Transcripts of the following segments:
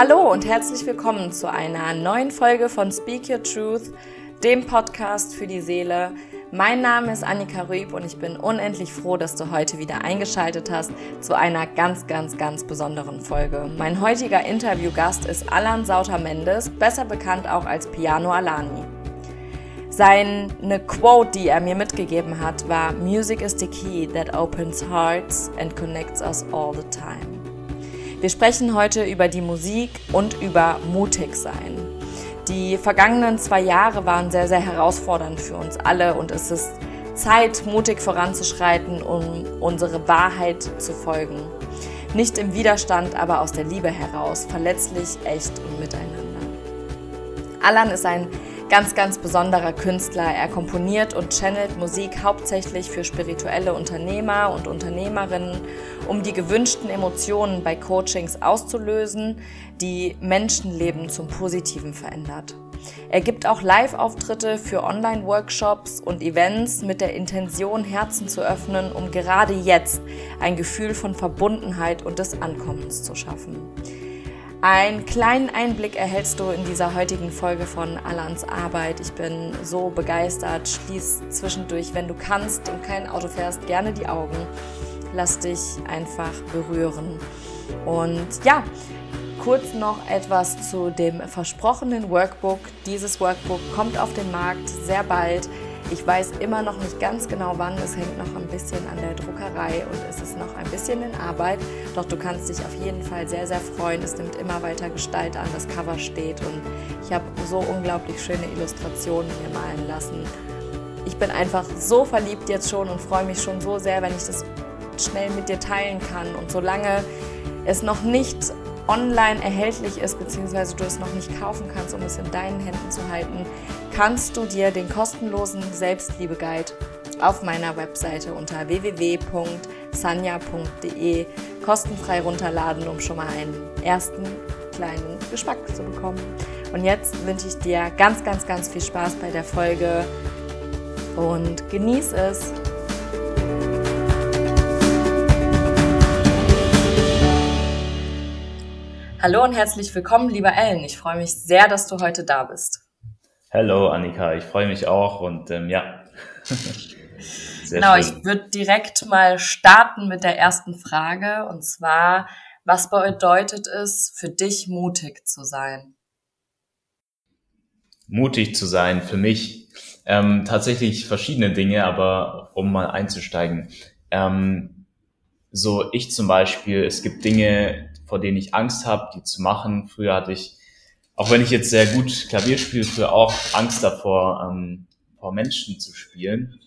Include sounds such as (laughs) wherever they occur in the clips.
Hallo und herzlich willkommen zu einer neuen Folge von Speak Your Truth, dem Podcast für die Seele. Mein Name ist Annika Rüb und ich bin unendlich froh, dass du heute wieder eingeschaltet hast zu einer ganz, ganz, ganz besonderen Folge. Mein heutiger Interviewgast ist Alan Sauter Mendes, besser bekannt auch als Piano Alani. Seine Quote, die er mir mitgegeben hat, war Music is the key that opens hearts and connects us all the time. Wir sprechen heute über die Musik und über mutig sein. Die vergangenen zwei Jahre waren sehr, sehr herausfordernd für uns alle und es ist Zeit, mutig voranzuschreiten, um unsere Wahrheit zu folgen. Nicht im Widerstand, aber aus der Liebe heraus, verletzlich, echt und miteinander. Alan ist ein ganz, ganz besonderer Künstler. Er komponiert und channelt Musik hauptsächlich für spirituelle Unternehmer und Unternehmerinnen, um die gewünschten Emotionen bei Coachings auszulösen, die Menschenleben zum Positiven verändert. Er gibt auch Live-Auftritte für Online-Workshops und Events mit der Intention, Herzen zu öffnen, um gerade jetzt ein Gefühl von Verbundenheit und des Ankommens zu schaffen. Einen kleinen Einblick erhältst du in dieser heutigen Folge von Alans Arbeit. Ich bin so begeistert. Schließ zwischendurch, wenn du kannst und kein Auto fährst, gerne die Augen. Lass dich einfach berühren. Und ja, kurz noch etwas zu dem versprochenen Workbook. Dieses Workbook kommt auf den Markt sehr bald. Ich weiß immer noch nicht ganz genau wann. Es hängt noch ein bisschen an der Druckerei und es ist noch ein bisschen in Arbeit. Doch du kannst dich auf jeden Fall sehr, sehr freuen. Es nimmt immer weiter Gestalt an. Das Cover steht und ich habe so unglaublich schöne Illustrationen mir malen lassen. Ich bin einfach so verliebt jetzt schon und freue mich schon so sehr, wenn ich das schnell mit dir teilen kann. Und solange es noch nicht online erhältlich ist, beziehungsweise du es noch nicht kaufen kannst, um es in deinen Händen zu halten, kannst du dir den kostenlosen Selbstliebe-Guide auf meiner Webseite unter www.sanja.de kostenfrei runterladen, um schon mal einen ersten kleinen Geschmack zu bekommen. Und jetzt wünsche ich dir ganz, ganz, ganz viel Spaß bei der Folge und genieß es. Hallo und herzlich willkommen, lieber Ellen. Ich freue mich sehr, dass du heute da bist. Hallo Annika, ich freue mich auch und ähm, ja. (laughs) genau, schön. ich würde direkt mal starten mit der ersten Frage und zwar, was bedeutet es für dich, mutig zu sein? Mutig zu sein für mich ähm, tatsächlich verschiedene Dinge, aber um mal einzusteigen. Ähm, so ich zum Beispiel, es gibt Dinge, vor denen ich Angst habe, die zu machen. Früher hatte ich, auch wenn ich jetzt sehr gut Klavier spiele, früher auch Angst davor, ähm, vor Menschen zu spielen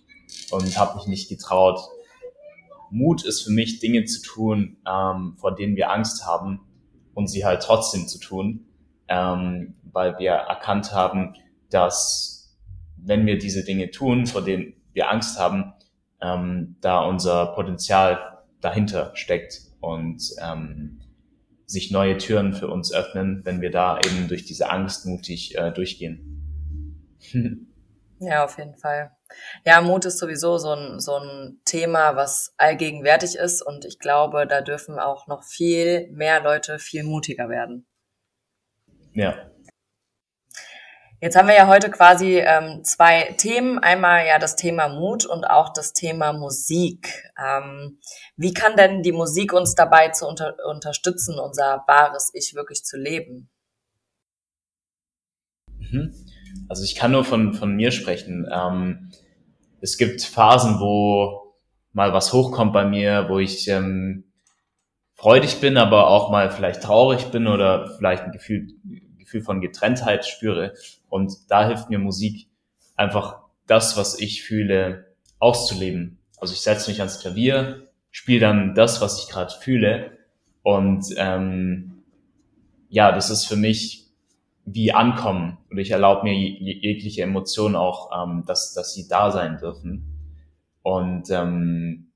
und habe mich nicht getraut. Mut ist für mich, Dinge zu tun, ähm, vor denen wir Angst haben und sie halt trotzdem zu tun, ähm, weil wir erkannt haben, dass wenn wir diese Dinge tun, vor denen wir Angst haben, ähm, da unser Potenzial dahinter steckt und ähm, sich neue Türen für uns öffnen, wenn wir da eben durch diese Angst mutig äh, durchgehen. Ja, auf jeden Fall. Ja, Mut ist sowieso so ein, so ein Thema, was allgegenwärtig ist und ich glaube, da dürfen auch noch viel mehr Leute viel mutiger werden. Ja, Jetzt haben wir ja heute quasi ähm, zwei Themen. Einmal ja das Thema Mut und auch das Thema Musik. Ähm, wie kann denn die Musik uns dabei zu unter unterstützen, unser wahres Ich wirklich zu leben? Mhm. Also ich kann nur von, von mir sprechen. Ähm, es gibt Phasen, wo mal was hochkommt bei mir, wo ich ähm, freudig bin, aber auch mal vielleicht traurig bin oder vielleicht ein Gefühl, Gefühl von Getrenntheit spüre. Und da hilft mir Musik einfach das, was ich fühle, auszuleben. Also ich setze mich ans Klavier, spiele dann das, was ich gerade fühle. Und ähm, ja, das ist für mich wie ankommen. Und ich erlaube mir jegliche Emotionen auch, ähm, dass, dass sie da sein dürfen. Und ähm,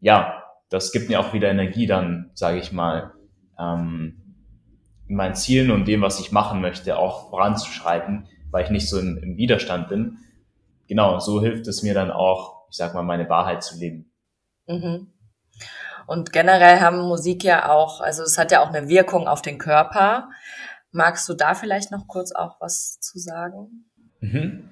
ja, das gibt mir auch wieder Energie dann, sage ich mal, ähm, meinen Zielen und dem, was ich machen möchte, auch voranzuschreiten weil ich nicht so im, im Widerstand bin. Genau, so hilft es mir dann auch, ich sag mal, meine Wahrheit zu leben. Mhm. Und generell haben Musik ja auch, also es hat ja auch eine Wirkung auf den Körper. Magst du da vielleicht noch kurz auch was zu sagen? Mhm.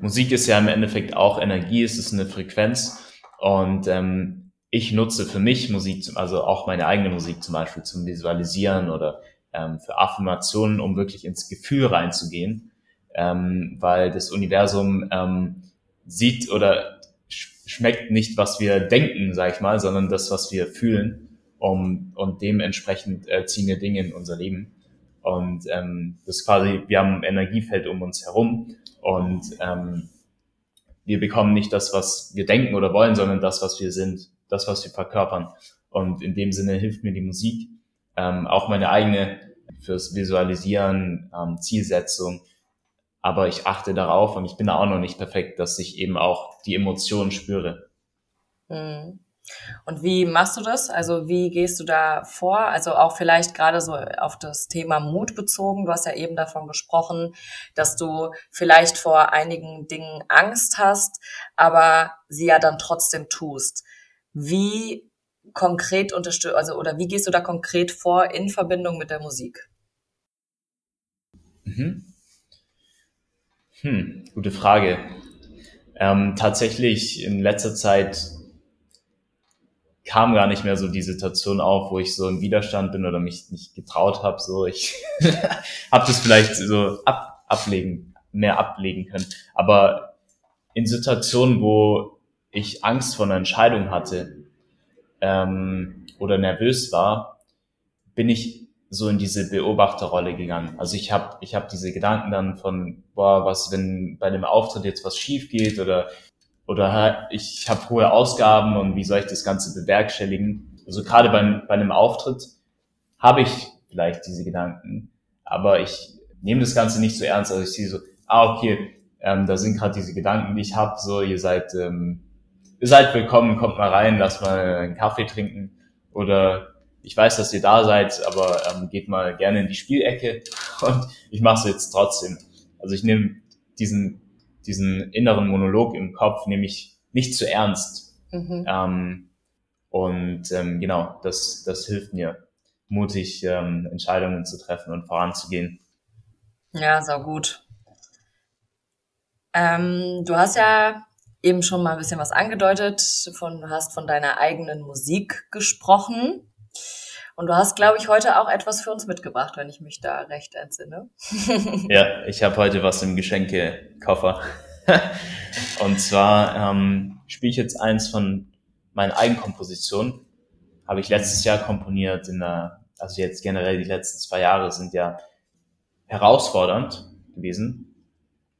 Musik ist ja im Endeffekt auch Energie, es ist eine Frequenz und ähm, ich nutze für mich Musik, also auch meine eigene Musik zum Beispiel zum Visualisieren oder ähm, für Affirmationen, um wirklich ins Gefühl reinzugehen, ähm, weil das Universum ähm, sieht oder schmeckt nicht, was wir denken, sag ich mal, sondern das, was wir fühlen. Um, und dementsprechend äh, ziehen wir Dinge in unser Leben. Und ähm, das ist quasi, wir haben ein Energiefeld um uns herum und ähm, wir bekommen nicht das, was wir denken oder wollen, sondern das, was wir sind, das, was wir verkörpern. Und in dem Sinne hilft mir die Musik, ähm, auch meine eigene fürs Visualisieren, ähm, Zielsetzung. Aber ich achte darauf und ich bin da auch noch nicht perfekt, dass ich eben auch die Emotionen spüre. Mhm. Und wie machst du das? Also wie gehst du da vor? Also auch vielleicht gerade so auf das Thema Mut bezogen. Du hast ja eben davon gesprochen, dass du vielleicht vor einigen Dingen Angst hast, aber sie ja dann trotzdem tust. Wie konkret unterstützt, also oder wie gehst du da konkret vor in Verbindung mit der Musik? Mhm. Hm, gute Frage. Ähm, tatsächlich in letzter Zeit kam gar nicht mehr so die Situation auf, wo ich so im Widerstand bin oder mich nicht getraut habe. So, ich (laughs) habe das vielleicht so ab, ablegen, mehr ablegen können. Aber in Situationen, wo ich Angst vor einer Entscheidung hatte ähm, oder nervös war, bin ich so in diese Beobachterrolle gegangen. Also ich habe ich hab diese Gedanken dann von, boah, was, wenn bei dem Auftritt jetzt was schief geht oder, oder ich habe hohe Ausgaben und wie soll ich das Ganze bewerkstelligen. Also gerade beim, bei einem Auftritt habe ich vielleicht diese Gedanken, aber ich nehme das Ganze nicht so ernst. Also ich sehe so, ah, okay, ähm, da sind gerade diese Gedanken, die ich habe, so, ihr seid, ähm, ihr seid willkommen, kommt mal rein, lasst mal einen Kaffee trinken oder ich weiß, dass ihr da seid, aber ähm, geht mal gerne in die Spielecke (laughs) und ich mache es jetzt trotzdem. Also ich nehme diesen, diesen inneren Monolog im Kopf nehme ich nicht zu ernst. Mhm. Ähm, und ähm, genau, das, das hilft mir, mutig ähm, Entscheidungen zu treffen und voranzugehen. Ja, sau gut. Ähm, du hast ja eben schon mal ein bisschen was angedeutet, von, du hast von deiner eigenen Musik gesprochen. Und du hast, glaube ich, heute auch etwas für uns mitgebracht, wenn ich mich da recht entsinne. (laughs) ja, ich habe heute was im Geschenkekoffer. (laughs) Und zwar ähm, spiele ich jetzt eins von meinen Eigenkompositionen. Habe ich letztes Jahr komponiert in der, also jetzt generell die letzten zwei Jahre sind ja herausfordernd gewesen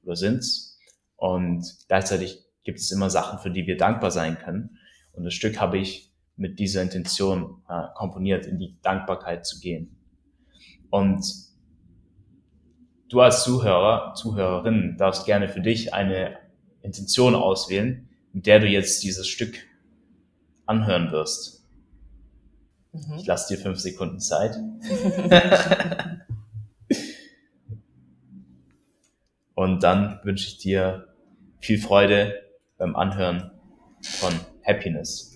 oder sind's. Und gleichzeitig gibt es immer Sachen, für die wir dankbar sein können. Und das Stück habe ich mit dieser Intention äh, komponiert, in die Dankbarkeit zu gehen. Und du als Zuhörer, Zuhörerin darfst gerne für dich eine Intention auswählen, mit der du jetzt dieses Stück anhören wirst. Mhm. Ich lasse dir fünf Sekunden Zeit. (laughs) Und dann wünsche ich dir viel Freude beim Anhören von Happiness.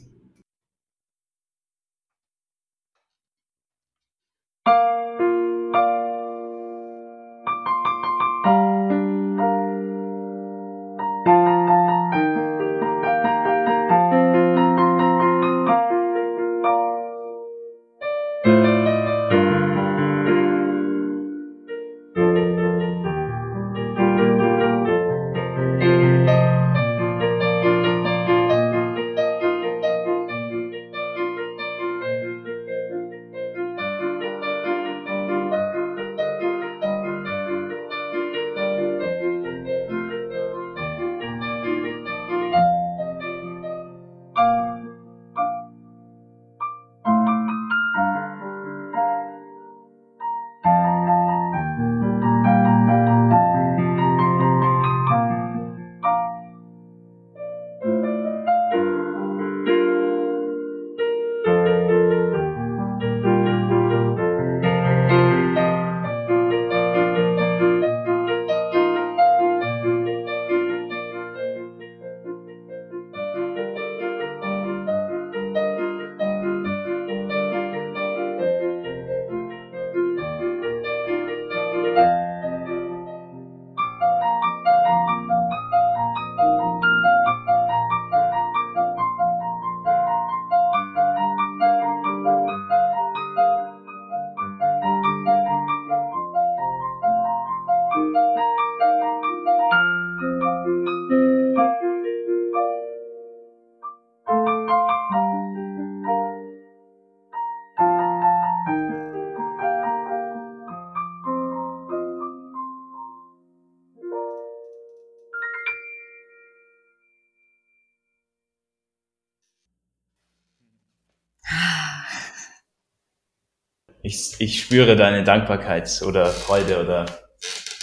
Ich, ich, spüre deine Dankbarkeit oder Freude oder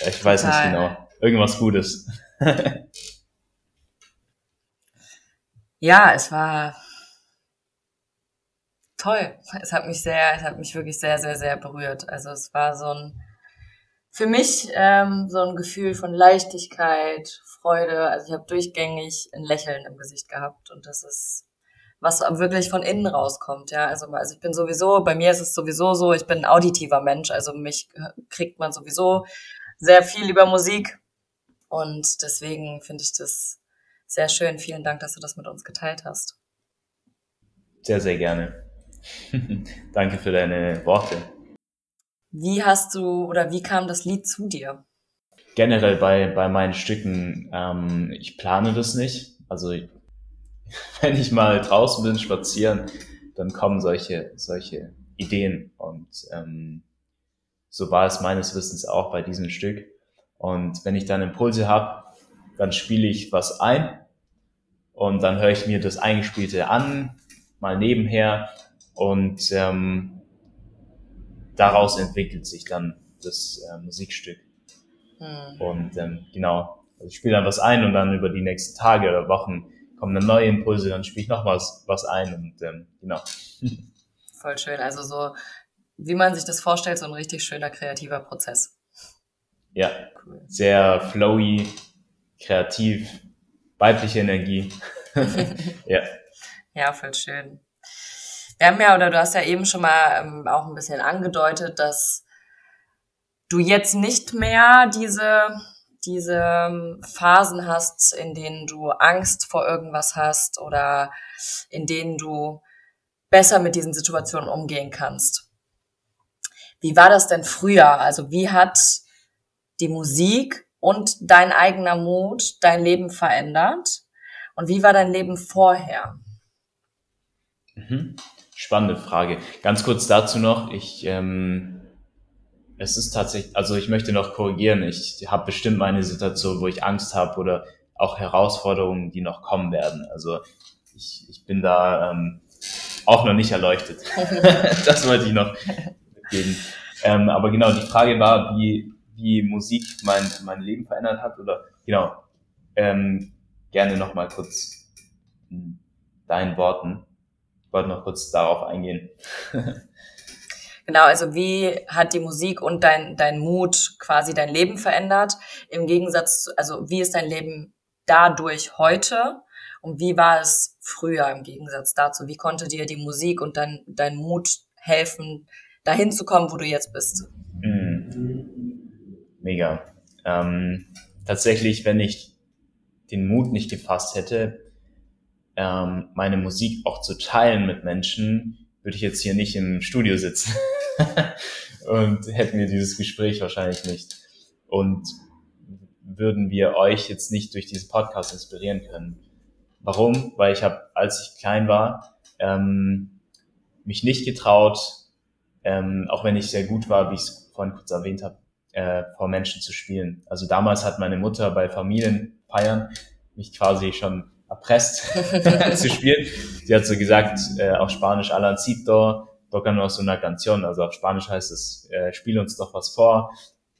ich weiß Total. nicht genau. Irgendwas Gutes. ja, es war toll. Es hat mich sehr, es hat mich wirklich sehr, sehr, sehr berührt. Also es war so ein, für mich ähm, so ein Gefühl von Leichtigkeit, Freude. Also ich habe durchgängig ein Lächeln im Gesicht gehabt und das ist was wirklich von innen rauskommt, ja. Also, also ich bin sowieso, bei mir ist es sowieso so, ich bin ein auditiver Mensch, also mich kriegt man sowieso sehr viel über Musik und deswegen finde ich das sehr schön. Vielen Dank, dass du das mit uns geteilt hast. Sehr, sehr gerne. (laughs) Danke für deine Worte. Wie hast du oder wie kam das Lied zu dir? Generell bei, bei meinen Stücken, ähm, ich plane das nicht. Also (laughs) wenn ich mal draußen bin, spazieren, dann kommen solche, solche Ideen. Und ähm, so war es meines Wissens auch bei diesem Stück. Und wenn ich dann Impulse habe, dann spiele ich was ein und dann höre ich mir das Eingespielte an, mal nebenher und ähm, daraus entwickelt sich dann das äh, Musikstück. Hm. Und ähm, genau, also ich spiele dann was ein und dann über die nächsten Tage oder Wochen kommen dann neue Impulse, dann spiele ich noch was, was ein und ähm, genau. (laughs) Voll schön. Also so, wie man sich das vorstellt, so ein richtig schöner kreativer Prozess. Ja, cool. sehr flowy, kreativ, weibliche Energie. (laughs) ja. Ja, voll schön. Wir haben ja, oder du hast ja eben schon mal ähm, auch ein bisschen angedeutet, dass du jetzt nicht mehr diese diese ähm, Phasen hast, in denen du Angst vor irgendwas hast oder in denen du besser mit diesen Situationen umgehen kannst. Wie war das denn früher? Also wie hat die Musik und dein eigener Mut dein Leben verändert? Und wie war dein Leben vorher? Mhm. Spannende Frage. Ganz kurz dazu noch. Ich ähm, es ist tatsächlich, also ich möchte noch korrigieren, ich habe bestimmt meine Situation, wo ich Angst habe oder auch Herausforderungen, die noch kommen werden. Also ich, ich bin da ähm, auch noch nicht erleuchtet. (laughs) das wollte ich noch geben. Ähm, aber genau, die Frage war, wie, wie Musik mein, mein Leben verändert hat oder genau, ähm, gerne noch mal kurz in deinen Worten. Ich wollte noch kurz darauf eingehen. (laughs) Genau, also wie hat die Musik und dein, dein Mut quasi dein Leben verändert? Im Gegensatz zu, also wie ist dein Leben dadurch heute? Und wie war es früher im Gegensatz dazu? Wie konnte dir die Musik und dein, dein Mut helfen, dahin zu kommen, wo du jetzt bist? Mhm. Mega. Ähm, tatsächlich, wenn ich den Mut nicht gefasst hätte, ähm, meine Musik auch zu teilen mit Menschen, würde ich jetzt hier nicht im Studio sitzen (laughs) und hätten wir dieses Gespräch wahrscheinlich nicht. Und würden wir euch jetzt nicht durch diesen Podcast inspirieren können. Warum? Weil ich habe, als ich klein war, ähm, mich nicht getraut, ähm, auch wenn ich sehr gut war, wie ich es vorhin kurz erwähnt habe, äh, vor Menschen zu spielen. Also damals hat meine Mutter bei Familienfeiern mich quasi schon erpresst (laughs) zu spielen. Sie hat so gesagt, äh, auf Spanisch, Alancito, tocanos una canción, also auf Spanisch heißt es, äh, spiel uns doch was vor,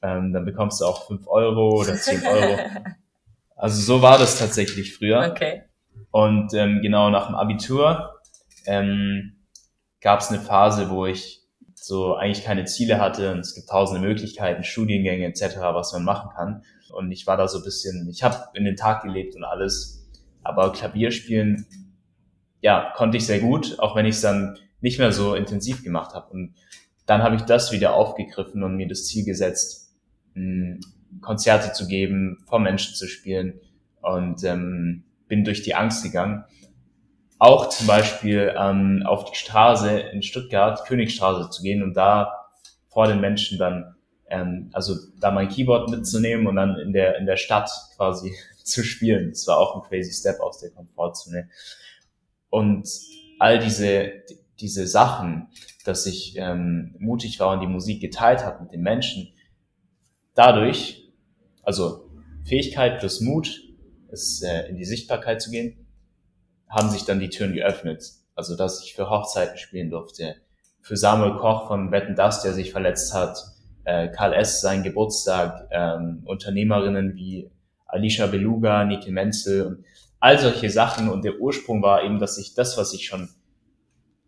ähm, dann bekommst du auch fünf Euro oder zehn Euro. (laughs) Also so war das tatsächlich früher. Okay. Und ähm, genau nach dem Abitur ähm, gab es eine Phase, wo ich so eigentlich keine Ziele hatte und es gibt tausende Möglichkeiten, Studiengänge etc., was man machen kann. Und ich war da so ein bisschen, ich habe in den Tag gelebt und alles aber Klavierspielen, ja, konnte ich sehr gut, auch wenn ich es dann nicht mehr so intensiv gemacht habe. Und dann habe ich das wieder aufgegriffen und mir das Ziel gesetzt, Konzerte zu geben, vor Menschen zu spielen und ähm, bin durch die Angst gegangen. Auch zum Beispiel ähm, auf die Straße in Stuttgart, Königstraße zu gehen und da vor den Menschen dann, ähm, also da mein Keyboard mitzunehmen und dann in der in der Stadt quasi (laughs) zu spielen. Das war auch ein crazy Step aus der Komfortzone. Und all diese, diese Sachen, dass ich ähm, mutig war und die Musik geteilt habe mit den Menschen, dadurch, also Fähigkeit plus Mut, es äh, in die Sichtbarkeit zu gehen, haben sich dann die Türen geöffnet. Also dass ich für Hochzeiten spielen durfte, für Samuel Koch von Wetten Das, der sich verletzt hat, äh, Karl S. sein Geburtstag, ähm, Unternehmerinnen wie Alicia Beluga, Niki Menzel und all solche Sachen. Und der Ursprung war eben, dass ich das, was ich schon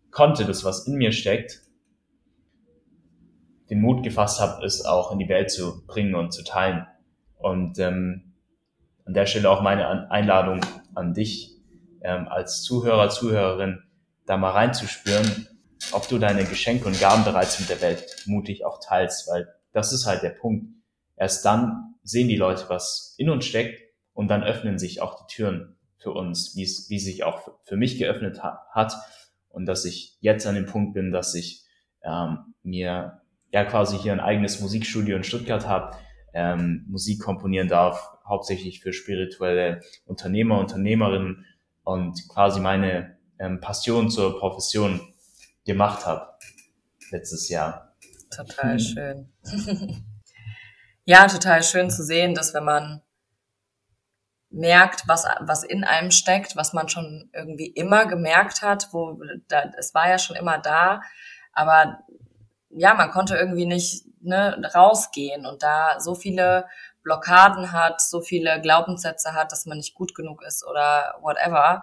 konnte, das, was in mir steckt, den Mut gefasst habe, es auch in die Welt zu bringen und zu teilen. Und ähm, an der Stelle auch meine Einladung an dich ähm, als Zuhörer, Zuhörerin, da mal reinzuspüren, ob du deine Geschenke und Gaben bereits mit der Welt mutig auch teilst, weil das ist halt der Punkt. Erst dann sehen die Leute, was in uns steckt und dann öffnen sich auch die Türen für uns, wie es, wie sich auch für mich geöffnet ha hat und dass ich jetzt an dem Punkt bin, dass ich ähm, mir ja quasi hier ein eigenes Musikstudio in Stuttgart habe, ähm, Musik komponieren darf, hauptsächlich für spirituelle Unternehmer, Unternehmerinnen und quasi meine ähm, Passion zur Profession gemacht habe letztes Jahr. Total schön. (laughs) ja, total schön zu sehen, dass wenn man merkt, was, was in einem steckt, was man schon irgendwie immer gemerkt hat, wo da, es war ja schon immer da, aber ja, man konnte irgendwie nicht ne, rausgehen und da so viele Blockaden hat, so viele Glaubenssätze hat, dass man nicht gut genug ist oder whatever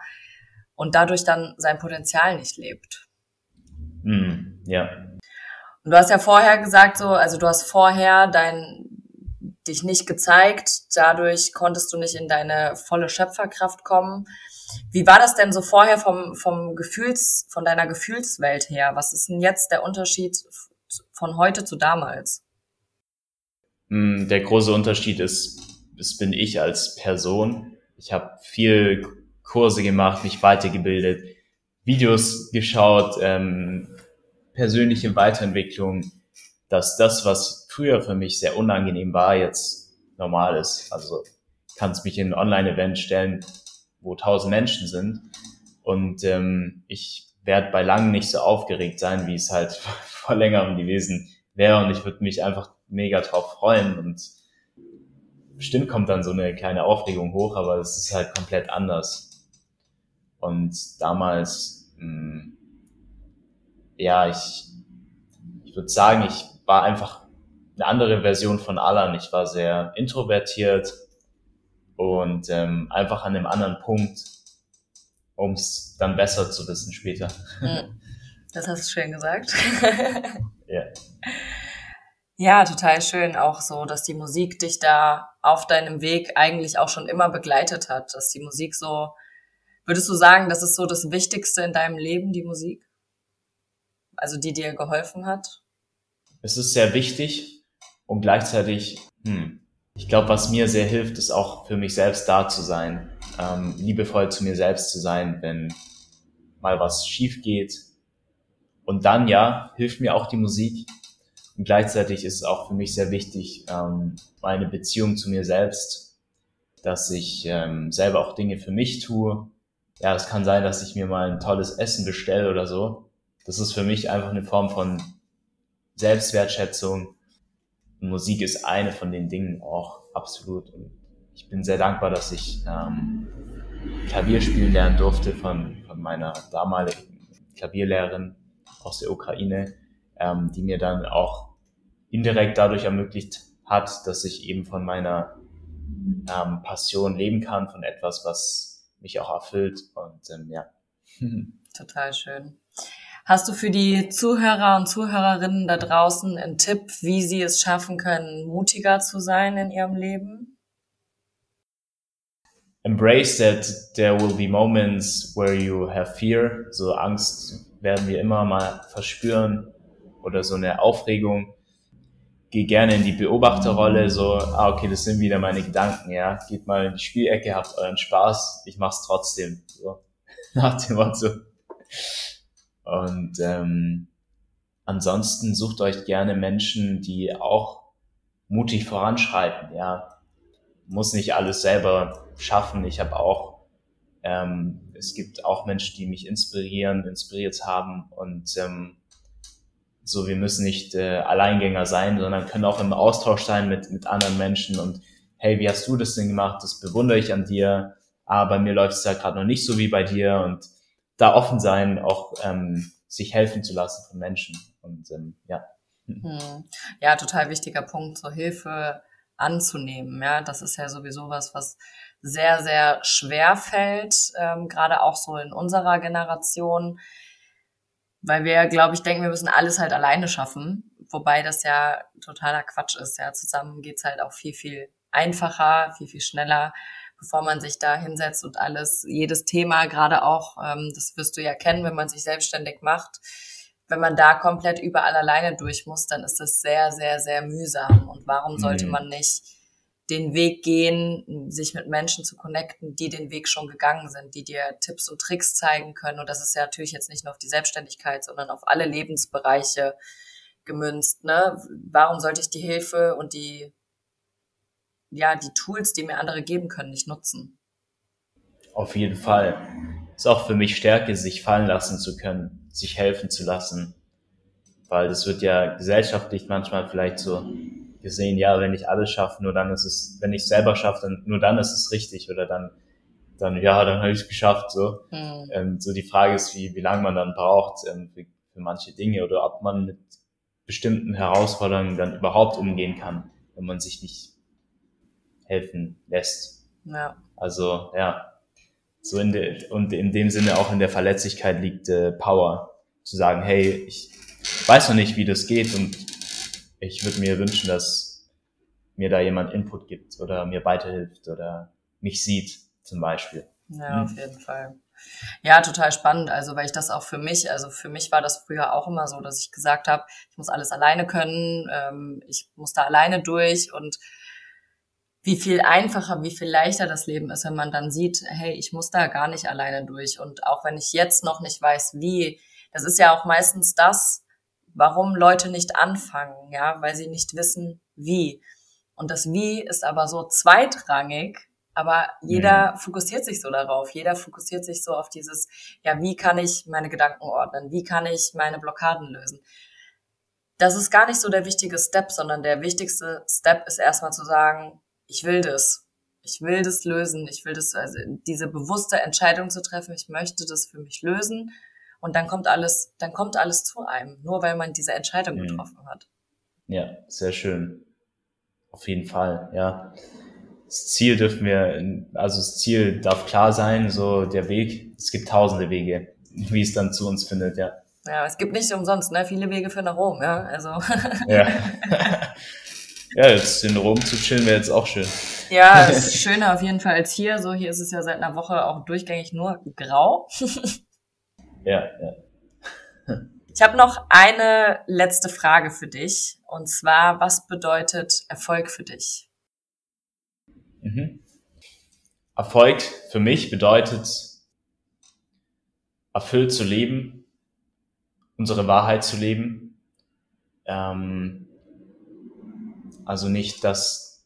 und dadurch dann sein Potenzial nicht lebt. Mm, ja. Und du hast ja vorher gesagt, so, also du hast vorher dein, dich nicht gezeigt, dadurch konntest du nicht in deine volle Schöpferkraft kommen. Wie war das denn so vorher vom, vom Gefühls, von deiner Gefühlswelt her? Was ist denn jetzt der Unterschied von heute zu damals? Mm, der große Unterschied ist, das bin ich als Person. Ich habe viel Kurse gemacht, mich weitergebildet, Videos geschaut, ähm, persönliche Weiterentwicklung, dass das, was früher für mich sehr unangenehm war, jetzt normal ist. Also kannst mich in ein Online-Event stellen, wo tausend Menschen sind und ähm, ich werde bei langem nicht so aufgeregt sein, wie es halt (laughs) vor längerem gewesen wäre und ich würde mich einfach mega drauf freuen und bestimmt kommt dann so eine kleine Aufregung hoch, aber es ist halt komplett anders. Und damals, mh, hm, ja, ich, ich würde sagen, ich war einfach eine andere Version von Alan. Ich war sehr introvertiert und ähm, einfach an einem anderen Punkt, um es dann besser zu wissen später. Hm. Das hast du schön gesagt. (laughs) ja. (laughs) Ja, total schön auch so, dass die Musik dich da auf deinem Weg eigentlich auch schon immer begleitet hat, dass die Musik so, würdest du sagen, das ist so das Wichtigste in deinem Leben, die Musik? Also die dir geholfen hat? Es ist sehr wichtig und gleichzeitig, hm, ich glaube, was mir sehr hilft, ist auch für mich selbst da zu sein, ähm, liebevoll zu mir selbst zu sein, wenn mal was schief geht. Und dann, ja, hilft mir auch die Musik, und gleichzeitig ist es auch für mich sehr wichtig, ähm, meine Beziehung zu mir selbst, dass ich ähm, selber auch Dinge für mich tue. Ja, es kann sein, dass ich mir mal ein tolles Essen bestelle oder so. Das ist für mich einfach eine Form von Selbstwertschätzung. Und Musik ist eine von den Dingen auch absolut. Und ich bin sehr dankbar, dass ich ähm, Klavier spielen lernen durfte von, von meiner damaligen Klavierlehrerin aus der Ukraine, ähm, die mir dann auch indirekt dadurch ermöglicht hat, dass ich eben von meiner ähm, Passion leben kann, von etwas, was mich auch erfüllt. Und ähm, ja. (laughs) Total schön. Hast du für die Zuhörer und Zuhörerinnen da draußen einen Tipp, wie sie es schaffen können, mutiger zu sein in ihrem Leben? Embrace that there will be moments where you have fear. So Angst werden wir immer mal verspüren oder so eine Aufregung gehe gerne in die Beobachterrolle, so, ah, okay, das sind wieder meine Gedanken, ja, geht mal in die Spielecke, habt euren Spaß, ich mach's trotzdem, so, (laughs) nach dem Motto. Und ähm, ansonsten sucht euch gerne Menschen, die auch mutig voranschreiten, ja, muss nicht alles selber schaffen, ich habe auch, ähm, es gibt auch Menschen, die mich inspirieren, inspiriert haben und ähm, so, wir müssen nicht äh, Alleingänger sein, sondern können auch im Austausch sein mit, mit anderen Menschen und hey, wie hast du das denn gemacht? Das bewundere ich an dir. Aber bei mir läuft es ja gerade noch nicht so wie bei dir und da offen sein, auch ähm, sich helfen zu lassen von Menschen. Und ähm, ja. Hm. Ja, total wichtiger Punkt, so Hilfe anzunehmen. Ja, das ist ja sowieso was, was sehr, sehr schwer fällt, ähm, gerade auch so in unserer Generation, weil wir, glaube ich, denken, wir müssen alles halt alleine schaffen, wobei das ja totaler Quatsch ist. Ja, zusammen geht's halt auch viel, viel einfacher, viel, viel schneller, bevor man sich da hinsetzt und alles, jedes Thema, gerade auch, ähm, das wirst du ja kennen, wenn man sich selbstständig macht, wenn man da komplett überall alleine durch muss, dann ist das sehr, sehr, sehr mühsam. Und warum sollte mhm. man nicht den Weg gehen, sich mit Menschen zu connecten, die den Weg schon gegangen sind, die dir Tipps und Tricks zeigen können. Und das ist ja natürlich jetzt nicht nur auf die Selbstständigkeit, sondern auf alle Lebensbereiche gemünzt. Ne? Warum sollte ich die Hilfe und die, ja, die Tools, die mir andere geben können, nicht nutzen? Auf jeden Fall. Ist auch für mich Stärke, sich fallen lassen zu können, sich helfen zu lassen. Weil das wird ja gesellschaftlich manchmal vielleicht so gesehen, ja, wenn ich alles schaffe, nur dann ist es, wenn ich es selber schaffe, dann nur dann ist es richtig oder dann, dann ja, dann habe ich es geschafft. So. Mhm. Ähm, so die Frage ist, wie, wie lange man dann braucht ähm, für, für manche Dinge oder ob man mit bestimmten Herausforderungen dann überhaupt umgehen kann, wenn man sich nicht helfen lässt. Ja. Also ja, so in der und in dem Sinne auch in der Verletzlichkeit liegt äh, Power, zu sagen, hey, ich weiß noch nicht, wie das geht und ich würde mir wünschen, dass mir da jemand Input gibt oder mir weiterhilft oder mich sieht zum Beispiel. Ja, auf jeden Fall. Ja, total spannend. Also, weil ich das auch für mich, also für mich war das früher auch immer so, dass ich gesagt habe, ich muss alles alleine können, ähm, ich muss da alleine durch und wie viel einfacher, wie viel leichter das Leben ist, wenn man dann sieht, hey, ich muss da gar nicht alleine durch. Und auch wenn ich jetzt noch nicht weiß, wie, das ist ja auch meistens das, warum Leute nicht anfangen, ja, weil sie nicht wissen, wie. Und das Wie ist aber so zweitrangig, aber jeder mhm. fokussiert sich so darauf. Jeder fokussiert sich so auf dieses, ja, wie kann ich meine Gedanken ordnen? Wie kann ich meine Blockaden lösen? Das ist gar nicht so der wichtige Step, sondern der wichtigste Step ist erstmal zu sagen, ich will das. Ich will das lösen. Ich will das, also diese bewusste Entscheidung zu treffen. Ich möchte das für mich lösen. Und dann kommt alles, dann kommt alles zu einem, nur weil man diese Entscheidung mhm. getroffen hat. Ja, sehr schön. Auf jeden Fall, ja. Das Ziel dürfen wir, also das Ziel darf klar sein, so der Weg. Es gibt tausende Wege, wie es dann zu uns findet, ja. Ja, es gibt nicht umsonst, ne? Viele Wege führen nach Rom, ja. Also. (laughs) Ja. ja, jetzt in Rom zu chillen wäre jetzt auch schön. Ja, (laughs) ist schöner auf jeden Fall als hier. So, hier ist es ja seit einer Woche auch durchgängig nur grau. (laughs) Ja, ja. (laughs) Ich habe noch eine letzte Frage für dich. Und zwar, was bedeutet Erfolg für dich? Mhm. Erfolg für mich bedeutet, erfüllt zu leben, unsere Wahrheit zu leben. Ähm, also nicht das,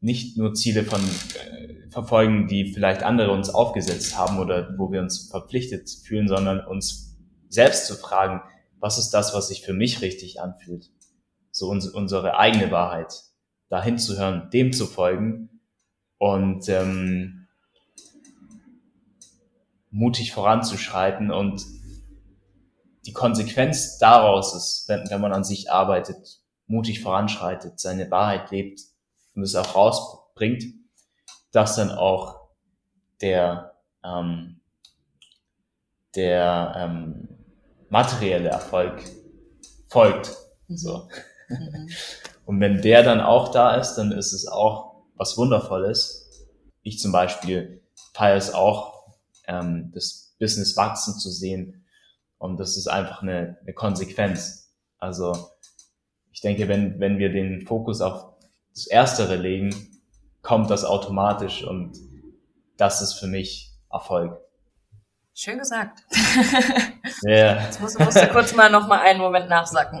nicht nur Ziele von äh, verfolgen, die vielleicht andere uns aufgesetzt haben oder wo wir uns verpflichtet fühlen, sondern uns selbst zu fragen, was ist das, was sich für mich richtig anfühlt? So uns, unsere eigene Wahrheit, dahin zu hören, dem zu folgen und ähm, mutig voranzuschreiten und die Konsequenz daraus ist, wenn, wenn man an sich arbeitet, mutig voranschreitet, seine Wahrheit lebt und es auch rausbringt, dass dann auch der, ähm, der ähm, materielle Erfolg folgt. Mhm. So. Mhm. (laughs) Und wenn der dann auch da ist, dann ist es auch was Wundervolles. Ich zum Beispiel feiere es auch, ähm, das Business wachsen zu sehen. Und das ist einfach eine, eine Konsequenz. Also ich denke, wenn, wenn wir den Fokus auf das Erstere legen, kommt das automatisch und das ist für mich Erfolg. Schön gesagt. Ja. Yeah. Jetzt musst, musst du kurz mal noch mal einen Moment nachsacken.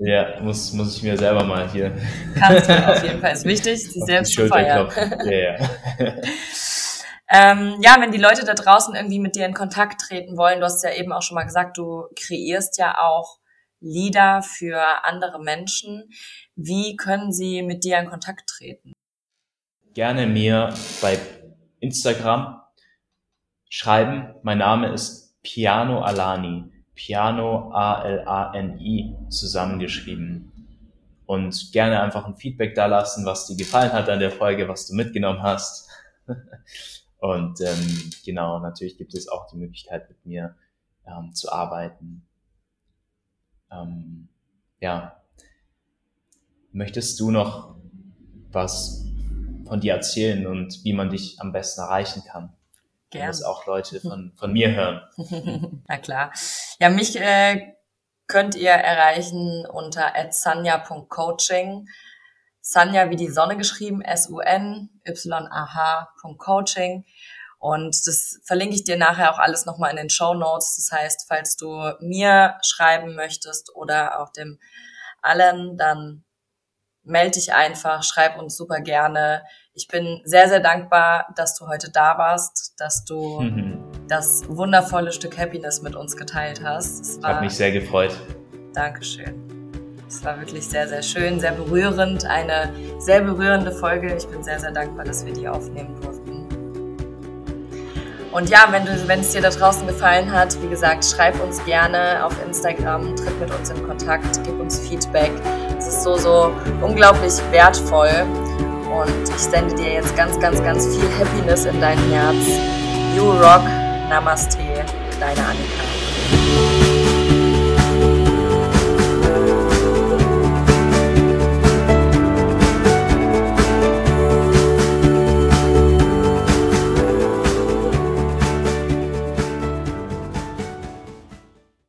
Ja, yeah, muss, muss ich mir selber mal hier. Kannst du auf jeden Fall. Ist wichtig, sich selbst zu feiern. Yeah. ähm, ja, wenn die Leute da draußen irgendwie mit dir in Kontakt treten wollen, du hast ja eben auch schon mal gesagt, du kreierst ja auch Lieder für andere Menschen. Wie können sie mit dir in Kontakt treten? Gerne mir bei Instagram schreiben. Mein Name ist Piano Alani. Piano A-L-A-N-I zusammengeschrieben. Und gerne einfach ein Feedback da lassen, was dir gefallen hat an der Folge, was du mitgenommen hast. (laughs) Und ähm, genau, natürlich gibt es auch die Möglichkeit, mit mir ähm, zu arbeiten. Ähm, ja. Möchtest du noch was von dir erzählen und wie man dich am besten erreichen kann? Gerne. Dass auch Leute von, von mir hören. (laughs) Na klar. Ja, mich äh, könnt ihr erreichen unter sanja.coaching. Sanja wie die Sonne geschrieben, S-U-N-Y-A-H.coaching. Und das verlinke ich dir nachher auch alles nochmal in den Show Notes. Das heißt, falls du mir schreiben möchtest oder auch dem allen, dann melde dich einfach, schreib uns super gerne. Ich bin sehr, sehr dankbar, dass du heute da warst, dass du mhm. das wundervolle Stück Happiness mit uns geteilt hast. habe mich sehr gefreut. Dankeschön. Es war wirklich sehr, sehr schön, sehr berührend, eine sehr berührende Folge. Ich bin sehr, sehr dankbar, dass wir die aufnehmen durften. Und ja, wenn, du, wenn es dir da draußen gefallen hat, wie gesagt, schreib uns gerne auf Instagram, tritt mit uns in Kontakt, gib uns Feedback. Es ist so, so unglaublich wertvoll. Und ich sende dir jetzt ganz, ganz, ganz viel Happiness in dein Herz. You Rock, Namaste, deine Annika.